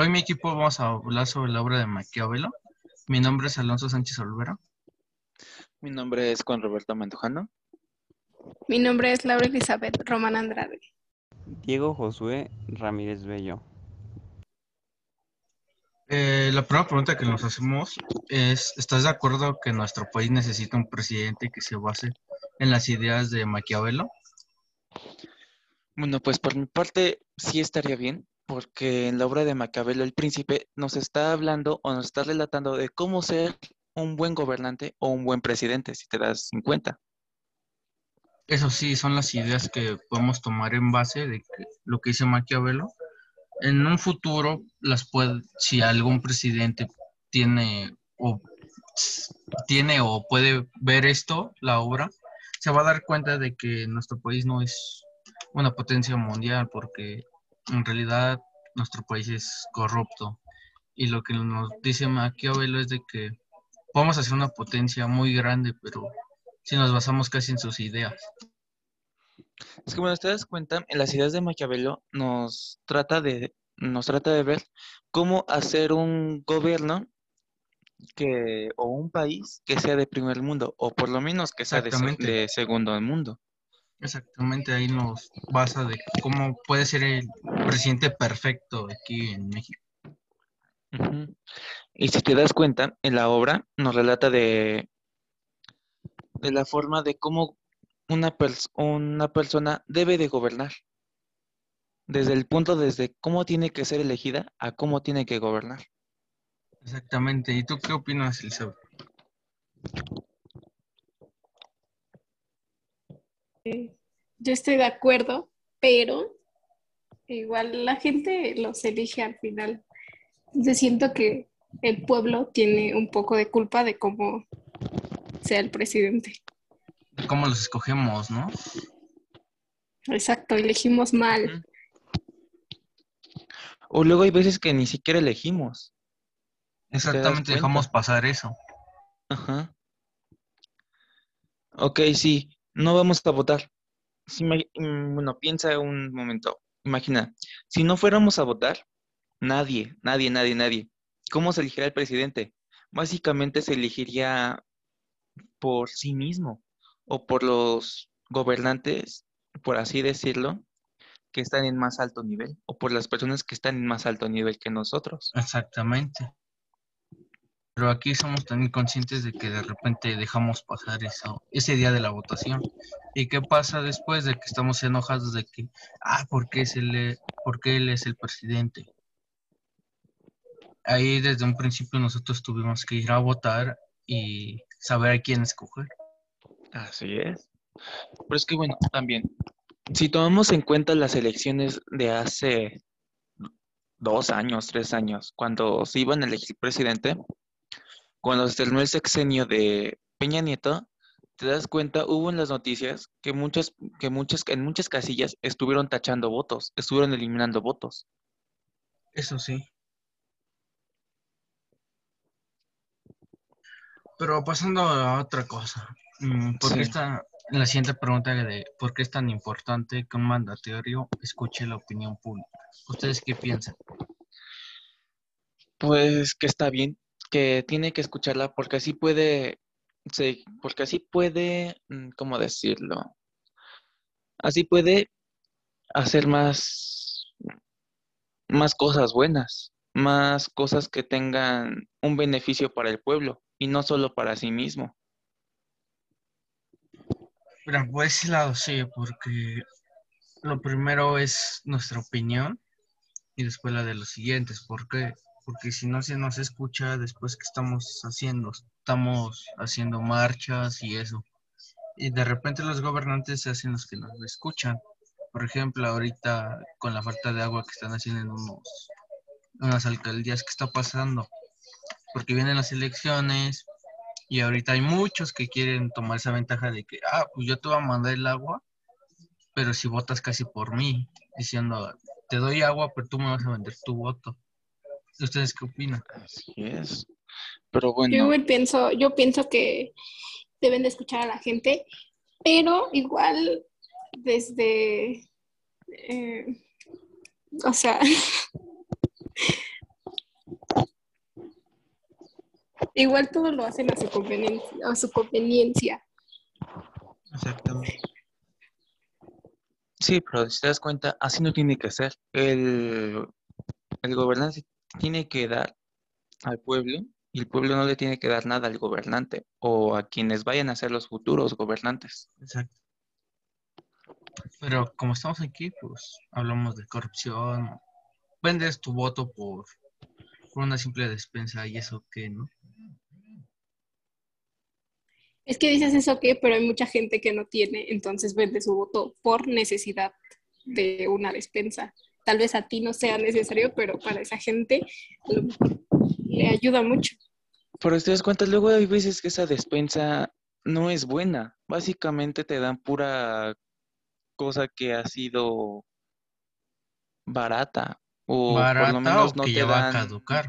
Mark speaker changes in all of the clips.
Speaker 1: Hoy mi equipo vamos a hablar sobre la obra de Maquiavelo. Mi nombre es Alonso Sánchez Olvera.
Speaker 2: Mi nombre es Juan Roberto Mandujano.
Speaker 3: Mi nombre es Laura Elizabeth Román Andrade.
Speaker 4: Diego Josué Ramírez Bello.
Speaker 1: Eh, la primera pregunta que nos hacemos es, ¿estás de acuerdo que nuestro país necesita un presidente que se base en las ideas de Maquiavelo?
Speaker 2: Bueno, pues por mi parte sí estaría bien, porque en la obra de Maquiavelo el príncipe nos está hablando o nos está relatando de cómo ser un buen gobernante o un buen presidente, si te das en cuenta.
Speaker 1: Eso sí, son las ideas que podemos tomar en base de lo que dice Maquiavelo. En un futuro, las puede, si algún presidente tiene o tiene o puede ver esto, la obra, se va a dar cuenta de que nuestro país no es una potencia mundial, porque en realidad nuestro país es corrupto. Y lo que nos dice Maquiavelo es de que podemos hacer una potencia muy grande, pero si nos basamos casi en sus ideas.
Speaker 2: Es que bueno, te das cuenta, en las ideas de Maquiavelo nos trata de, nos trata de ver cómo hacer un gobierno que, o un país que sea de primer mundo, o por lo menos que sea de, de segundo mundo.
Speaker 1: Exactamente, ahí nos basa de cómo puede ser el presidente perfecto aquí en México.
Speaker 2: Y si te das cuenta, en la obra nos relata de, de la forma de cómo una, una persona debe de gobernar. Desde el punto desde cómo tiene que ser elegida a cómo tiene que gobernar.
Speaker 1: Exactamente. ¿Y tú qué opinas, Elizabeth?
Speaker 3: Yo estoy de acuerdo, pero igual la gente los elige al final. Entonces siento que el pueblo tiene un poco de culpa de cómo sea el presidente.
Speaker 1: De cómo los escogemos, ¿no?
Speaker 3: Exacto, elegimos mal.
Speaker 2: O luego hay veces que ni siquiera elegimos.
Speaker 1: Exactamente, dejamos pasar eso.
Speaker 2: Ajá. Ok, sí, no vamos a votar. Mm, bueno, piensa un momento. Imagina, si no fuéramos a votar, nadie, nadie, nadie, nadie. ¿Cómo se elegiría el presidente? Básicamente se elegiría por sí mismo o por los gobernantes, por así decirlo, que están en más alto nivel o por las personas que están en más alto nivel que nosotros.
Speaker 1: Exactamente. Pero aquí somos tan inconscientes de que de repente dejamos pasar eso, ese día de la votación. ¿Y qué pasa después de que estamos enojados de que, ah, ¿por qué, se le, ¿por qué él es el presidente? Ahí desde un principio nosotros tuvimos que ir a votar y saber a quién escoger.
Speaker 2: Así es. Pero es que bueno, también, si tomamos en cuenta las elecciones de hace dos años, tres años, cuando se iban a elegir presidente, cuando se terminó el sexenio de Peña Nieto, te das cuenta, hubo en las noticias que muchas, que muchas, en muchas casillas estuvieron tachando votos, estuvieron eliminando votos.
Speaker 1: Eso sí. Pero pasando a otra cosa, mm, ¿por qué está la siguiente pregunta de por qué es tan importante que un mandatario escuche la opinión pública? ¿Ustedes qué piensan?
Speaker 2: Pues que está bien, que tiene que escucharla porque así puede, sí, porque así puede, mm, ¿cómo decirlo? Así puede hacer más, más cosas buenas, más cosas que tengan un beneficio para el pueblo y no solo para sí mismo.
Speaker 1: Mira, por ese lado sí, porque lo primero es nuestra opinión y después la de los siguientes. ¿Por qué? Porque si no se nos escucha después que estamos haciendo, estamos haciendo marchas y eso. Y de repente los gobernantes se hacen los que nos escuchan. Por ejemplo, ahorita con la falta de agua que están haciendo en unos, unas alcaldías, ¿qué está pasando? Porque vienen las elecciones y ahorita hay muchos que quieren tomar esa ventaja de que, ah, pues yo te voy a mandar el agua, pero si votas casi por mí, diciendo, te doy agua, pero tú me vas a vender tu voto. ¿Ustedes qué opinan?
Speaker 2: Así es. Pero bueno.
Speaker 3: Yo pienso, yo pienso que deben de escuchar a la gente, pero igual desde, eh, o sea, igual todo lo hacen a su conveniencia, a su conveniencia.
Speaker 1: Exactamente.
Speaker 2: Sí, pero si te das cuenta, así no tiene que ser. El, el gobernante tiene que dar al pueblo y el pueblo no le tiene que dar nada al gobernante o a quienes vayan a ser los futuros gobernantes.
Speaker 1: Exacto. Pero como estamos aquí, pues hablamos de corrupción. Vendes tu voto por, por una simple despensa y eso que, ¿no?
Speaker 3: Es que dices eso que, pero hay mucha gente que no tiene, entonces vende su voto por necesidad de una despensa. Tal vez a ti no sea necesario, pero para esa gente lo le ayuda mucho.
Speaker 2: Pero si te das cuenta, luego hay veces que esa despensa no es buena. Básicamente te dan pura cosa que ha sido barata. O por lo menos
Speaker 1: o
Speaker 2: no
Speaker 1: que
Speaker 2: te
Speaker 1: ya va a caducar.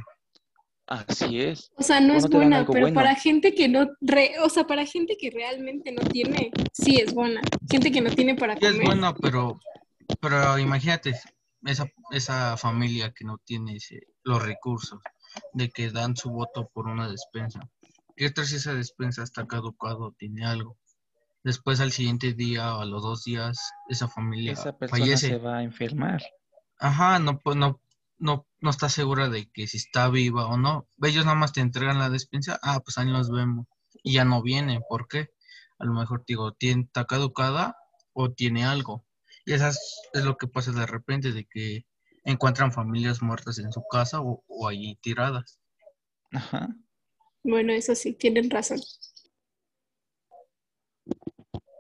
Speaker 2: Así es.
Speaker 3: O sea, no
Speaker 2: O
Speaker 3: es buena, pero
Speaker 2: bueno.
Speaker 3: para gente que no, re- o sea, para gente que realmente no tiene, sí es buena. Gente que no tiene para
Speaker 1: Sí es
Speaker 3: comer.
Speaker 1: bueno, pero, pero imagínate esa, esa familia que no tiene ese- los recursos de que dan su voto por una despensa. ¿Qué tal si esa despensa está caducado o tiene algo? Después al siguiente día o a los dos días esa familia
Speaker 2: Esa persona
Speaker 1: fallece.
Speaker 2: se va a enfermar.
Speaker 1: Ajá, no, pues no, no, no está segura de que si está viva o no. Ellos nada más te entregan la despensa, ah, pues ahí nos vemos. Y ya no viene, ¿por qué? A lo mejor, digo, tiene, está caducada o tiene algo. Y eso es, lo que pasa de repente, de que encuentran familias muertas en su casa o, o allí tiradas.
Speaker 2: Ajá.
Speaker 3: Bueno, eso sí, tienen razón.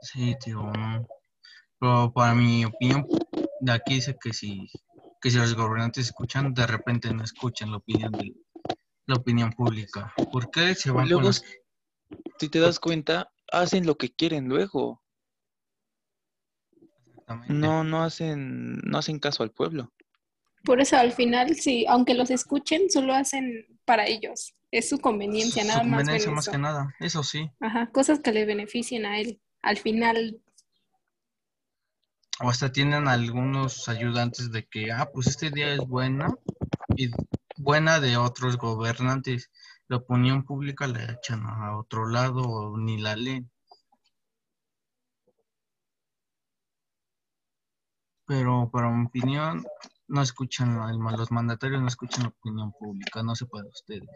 Speaker 1: Sí, no. Pero para mi opinión, de aquí dice que si, que si los gobernantes escuchan, de repente no escuchan la opinión de la opinión pública. ¿Por qué se van con
Speaker 2: Luego,
Speaker 1: las
Speaker 2: si te das cuenta, hacen lo que quieren luego.
Speaker 1: Exactamente.
Speaker 2: No, no hacen, no hacen caso al pueblo.
Speaker 3: Por eso al final, sí, aunque los escuchen, solo hacen para ellos. Es su conveniencia,
Speaker 1: Su
Speaker 3: nada
Speaker 1: conveniencia más que nada, eso sí.
Speaker 3: Ajá, cosas que le beneficien a él. Al final,
Speaker 1: O hasta tienen algunos ayudantes de que, ah, pues este día es buena y buena de otros gobernantes. La opinión pública la echan a otro lado o ni la leen. Pero para mi opinión, no escuchan, los mandatarios no escuchan la opinión pública, no sé para ustedes.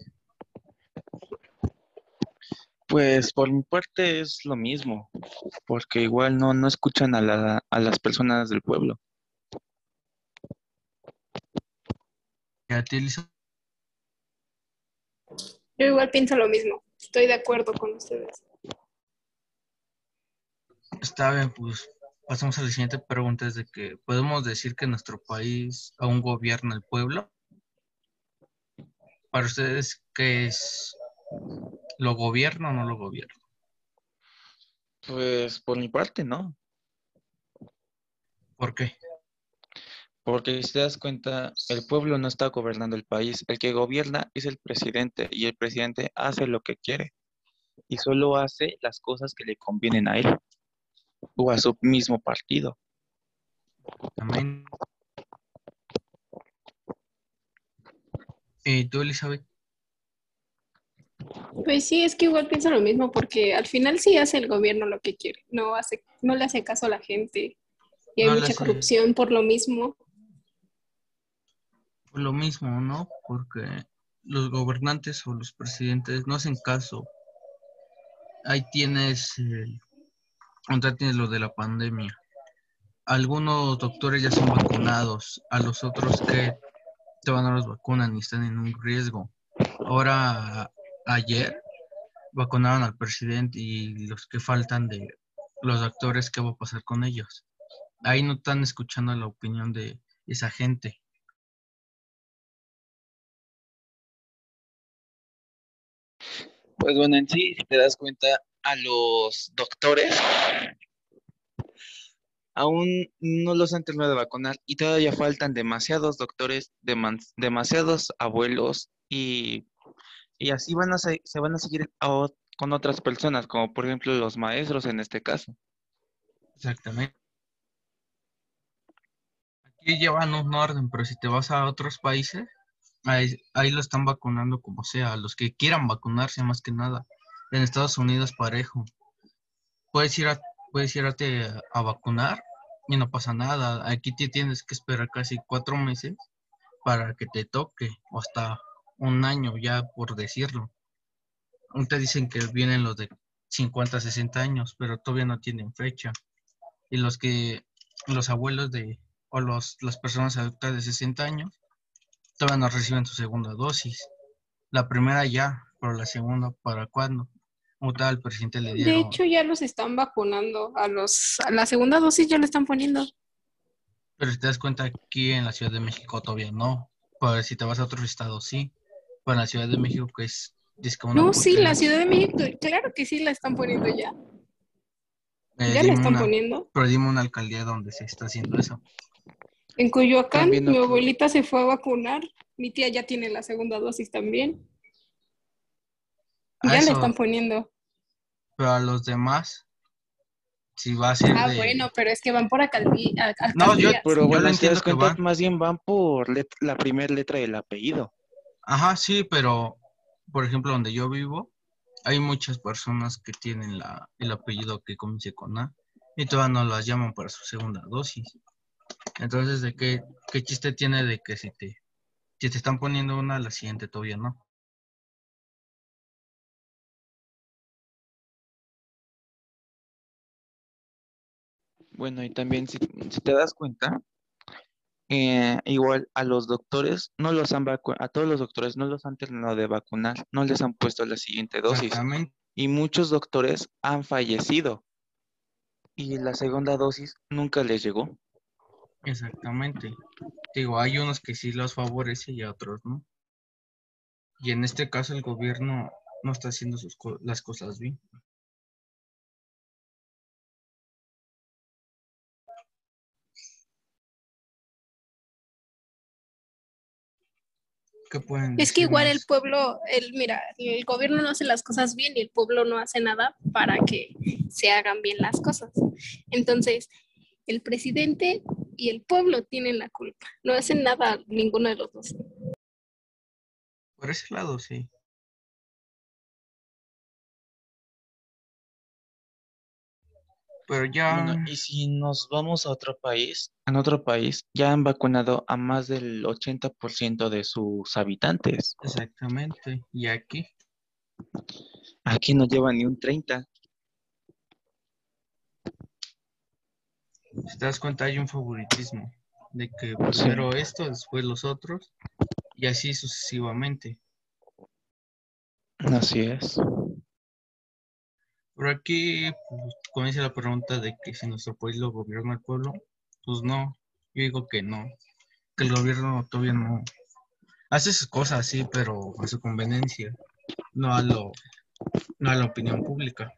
Speaker 2: Pues por mi parte es lo mismo, porque igual no, no escuchan a, la- a las personas del pueblo.
Speaker 1: ¿Y a ti, Elisa?
Speaker 3: yo igual pienso lo mismo. Estoy de acuerdo con ustedes.
Speaker 1: Está bien, pues pasamos a la siguiente pregunta, es de que podemos decir que nuestro país aún gobierna el pueblo. Para ustedes, ¿qué es? ¿Lo gobierna o no lo gobierna?
Speaker 2: Pues por mi parte no,
Speaker 1: ¿Por qué?
Speaker 2: porque si te das cuenta, el pueblo no está gobernando el país, el que gobierna es el presidente y el presidente hace lo que quiere y solo hace las cosas que le convienen a él o a su mismo partido.
Speaker 1: También. ¿Y tú, Elizabeth?
Speaker 3: Pues sí, es que igual pienso lo mismo, porque al final sí hace el gobierno lo que quiere. No hace, no le hace caso a la gente. Y hay
Speaker 1: No
Speaker 3: mucha
Speaker 1: hace-
Speaker 3: corrupción por lo mismo.
Speaker 1: Pues lo mismo, ¿no? Porque los gobernantes o los presidentes no hacen caso. Ahí tienes, el- ahorita tienes lo de la pandemia. Algunos doctores ya son vacunados, a los otros que todavía no los vacunan y están en un riesgo. Ahora, ayer, vacunaron al presidente y los que faltan de los doctores, ¿qué va a pasar con ellos? Ahí no están escuchando la opinión de esa gente.
Speaker 2: Pues bueno, en sí, si te das cuenta, a los doctores aún no los han terminado de vacunar y todavía faltan demasiados doctores, demasiados abuelos y, y así van a se, se van a seguir a con otras personas, como por ejemplo los maestros en este caso.
Speaker 1: Exactamente. Aquí llevan un orden, pero si te vas a otros países, Ahí, ahí lo están vacunando como sea, los que quieran vacunarse más que nada. En Estados Unidos parejo. Puedes ir a, puedes irte a, vacunar y no pasa nada. Aquí te tienes que esperar casi cuatro meses para que te toque, o hasta un año ya por decirlo. Te dicen que vienen los de 50, 60 años, pero todavía no tienen fecha. Y los que, los abuelos de, o los, las personas adultas de 60 años, todavía no reciben su segunda dosis. La primera ya, pero la segunda, ¿para cuándo? Como tal, el presidente le dieron.
Speaker 3: De hecho, ya los están vacunando. A los a la segunda dosis ya le están poniendo.
Speaker 1: Pero si te das cuenta, aquí en la Ciudad de México todavía no. Pues si te vas a otro estado, sí. Pero en la Ciudad de México, que es. una
Speaker 3: No, sí, la Ciudad de México, claro que sí la están poniendo ya.
Speaker 1: eh,
Speaker 3: Ya la están
Speaker 1: una-
Speaker 3: poniendo.
Speaker 1: Pero dime una alcaldía donde se está haciendo eso.
Speaker 3: En Coyoacán, mi abuelita se fue a vacunar. Mi tía ya tiene la segunda dosis también. Ya le están poniendo.
Speaker 1: Pero a los demás, si va a ser
Speaker 3: Ah,
Speaker 1: de.
Speaker 3: bueno, pero es que van por alcaldí- a-
Speaker 1: No, yo-.
Speaker 2: Pero
Speaker 1: Yo
Speaker 2: bueno,
Speaker 1: lo
Speaker 2: si te das
Speaker 1: entiendo que
Speaker 2: cuenta,
Speaker 1: van.
Speaker 2: más bien van por let- la primera letra del apellido.
Speaker 1: Ajá, sí, pero por ejemplo, donde yo vivo, hay muchas personas que tienen la, el apellido que comience con A y todavía no las llaman para su segunda dosis. Entonces, ¿de qué, qué chiste tiene de que si te, si te están poniendo una, la siguiente todavía no?
Speaker 2: Bueno, y también si, si te das cuenta, eh, igual a los doctores no los han vacu- a todos los doctores no los han terminado de vacunar, no les han puesto la siguiente dosis.
Speaker 1: Exactamente.
Speaker 2: Y muchos doctores han fallecido. Y la segunda dosis nunca les llegó.
Speaker 1: Exactamente. Digo, hay unos que sí los favorece y a otros no. Y en este caso el gobierno no está haciendo sus co- las cosas bien. ¿Qué pueden
Speaker 3: Es que igual el pueblo, el, mira, el gobierno no hace las cosas bien y el pueblo no hace nada para que se hagan bien las cosas. Entonces, el presidente y el pueblo tienen la culpa. No hacen nada ninguno de los dos.
Speaker 1: Por ese lado, sí. Pero ya,
Speaker 2: Bueno, y si nos vamos a otro país, en otro país ya han vacunado a más del 80% de sus habitantes.
Speaker 1: exactamente. Y aquí,
Speaker 2: Aquí no lleva ni un 30.
Speaker 1: si te das cuenta, hay un favoritismo. De que
Speaker 2: Sí.
Speaker 1: primero esto, después los otros. Y así sucesivamente.
Speaker 2: Así es.
Speaker 1: Pero aquí pues, comienza la pregunta de que si nuestro país lo gobierna el pueblo, pues no, yo digo que no, que el gobierno todavía no hace sus cosas sí, pero a su conveniencia, no a lo, no a la opinión pública.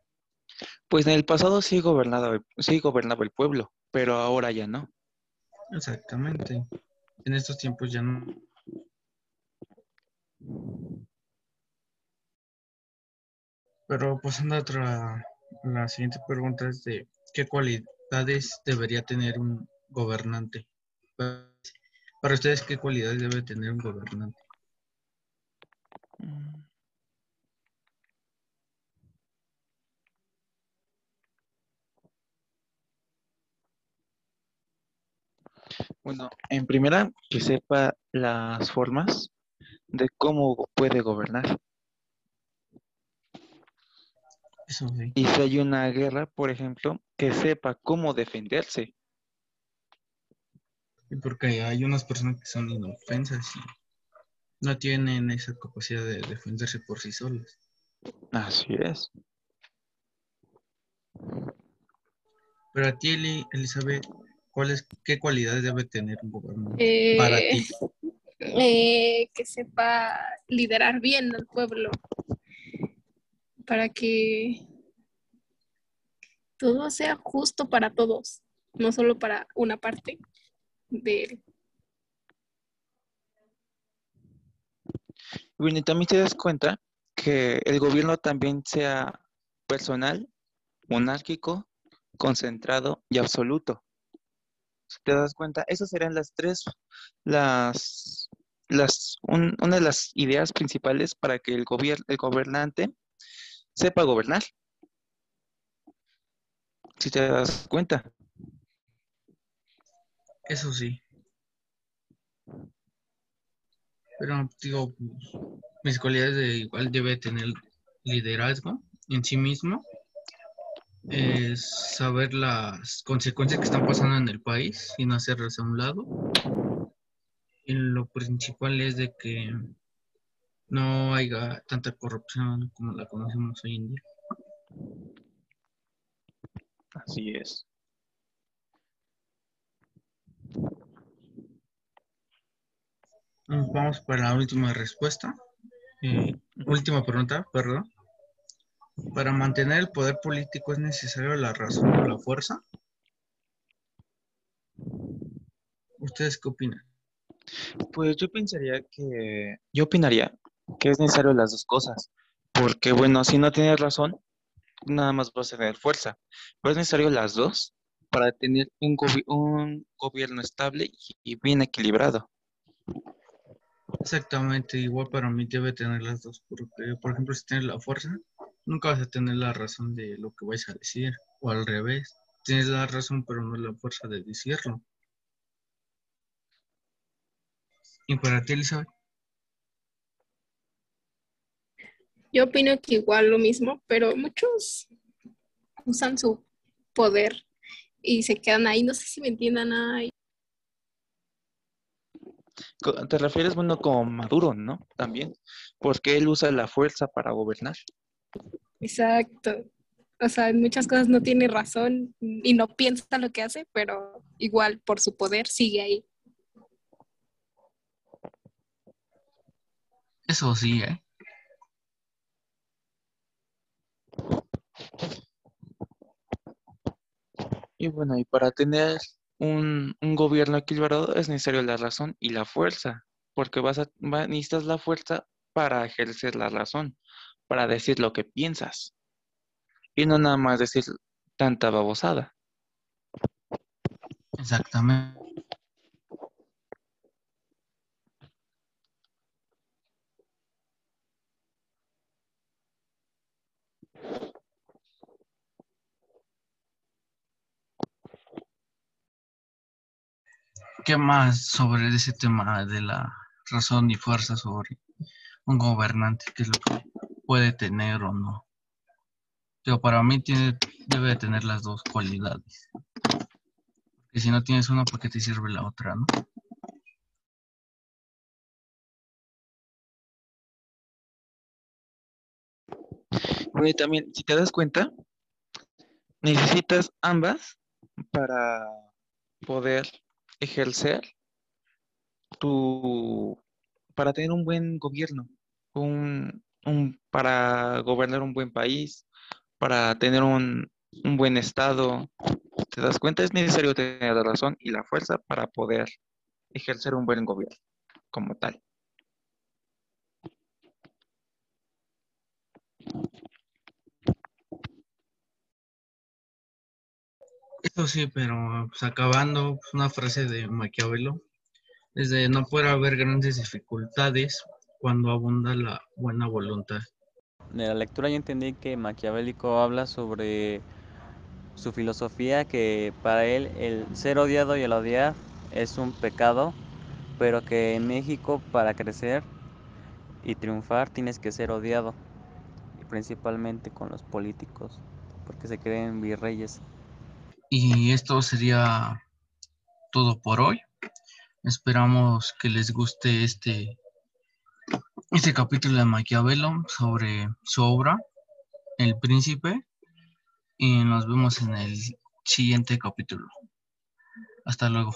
Speaker 2: Pues en el pasado sí gobernaba, sí gobernaba el pueblo, pero ahora ya no.
Speaker 1: Exactamente. En estos tiempos ya no. Pero pasando a otra, la siguiente pregunta es de ¿qué cualidades debería tener un gobernante? Para ustedes, ¿qué cualidades debe tener un gobernante?
Speaker 2: Mm. Bueno, en primera, que sepa las formas de cómo puede gobernar.
Speaker 1: Eso sí.
Speaker 2: Y si hay una guerra, por ejemplo, que sepa cómo defenderse.
Speaker 1: Porque hay unas personas que son inofensas y no tienen esa capacidad de defenderse por sí solas.
Speaker 2: Así es.
Speaker 1: Pero a ti, Eli- Elizabeth, ¿cuáles, qué cualidades debe tener un gobernante para
Speaker 3: Eh,
Speaker 1: ti?
Speaker 3: eh, que sepa liderar bien al pueblo para que todo sea justo para todos, no solo para una parte de él.
Speaker 2: Bueno, y también te das cuenta que el gobierno también sea personal, monárquico, concentrado y absoluto. Si te das cuenta, esas serían las tres, las las, un- una de las ideas principales para que el gobier- el gobernante sepa gobernar. Si te das cuenta.
Speaker 1: Eso sí. Pero digo, pues, mis cualidades de igual debe tener liderazgo en sí mismo. Es saber las consecuencias que están pasando en el país y no hacerlas a un lado. Y lo principal es de que no haya tanta corrupción como la conocemos hoy en día.
Speaker 2: Así es.
Speaker 1: Vamos para la última respuesta. Eh, última pregunta, perdón. ¿Para mantener el poder político es necesario la razón o la fuerza? ¿Ustedes qué opinan?
Speaker 2: Pues yo pensaría que, yo opinaría que es necesario las dos cosas, porque bueno, si no tienes razón, nada más vas a tener fuerza, pero es necesario las dos para tener un, gobi- un gobierno estable y y bien equilibrado.
Speaker 1: Exactamente, igual para mí debe tener las dos, porque por ejemplo si tienes la fuerza, nunca vas a tener la razón de lo que vais a decir, o al revés, tienes la razón pero no la fuerza de decirlo. ¿Y para ti, Elizabeth?
Speaker 3: Yo opino que igual lo mismo, pero muchos usan su poder y se quedan ahí. No sé si me entiendan ahí.
Speaker 2: Te refieres, bueno, como Maduro, ¿no? También, porque él usa la fuerza para gobernar.
Speaker 3: Exacto. O sea, en muchas cosas no tiene razón y no piensa lo que hace, pero igual por su poder sigue ahí.
Speaker 1: Eso sí, ¿eh?
Speaker 2: Y bueno, y para tener un, un gobierno equilibrado es necesario la razón y la fuerza, porque vas a, necesitas la fuerza para ejercer la razón, para decir lo que piensas, y no nada más decir tanta babosada.
Speaker 1: Exactamente. ¿Qué más sobre ese tema de la razón y fuerza sobre un gobernante? ¿Qué es lo que puede tener o no? Pero para mí tiene, debe de tener las dos cualidades. Porque si no tienes una, ¿para qué te sirve la otra, no?
Speaker 2: Bueno, y también, si te das cuenta, necesitas ambas para poder ejercer tu, para tener un buen gobierno, un, un- para gobernar un buen país, para tener un, un buen estado. ¿Te das cuenta? Es necesario tener la razón y la fuerza para poder ejercer un buen gobierno como tal.
Speaker 1: Sí, pero pues, acabando, pues, una frase de Maquiavelo es de no puede haber grandes dificultades cuando abunda la buena voluntad.
Speaker 4: De la lectura yo entendí que Maquiavélico habla sobre su filosofía, que para él el ser odiado y el odiar es un pecado, pero que en México para crecer y triunfar tienes que ser odiado, y principalmente con los políticos, porque se creen virreyes.
Speaker 1: Y esto sería todo por hoy. Esperamos que les guste este, este capítulo de Maquiavelo sobre su obra, El Príncipe. Y nos vemos en el siguiente capítulo. Hasta luego.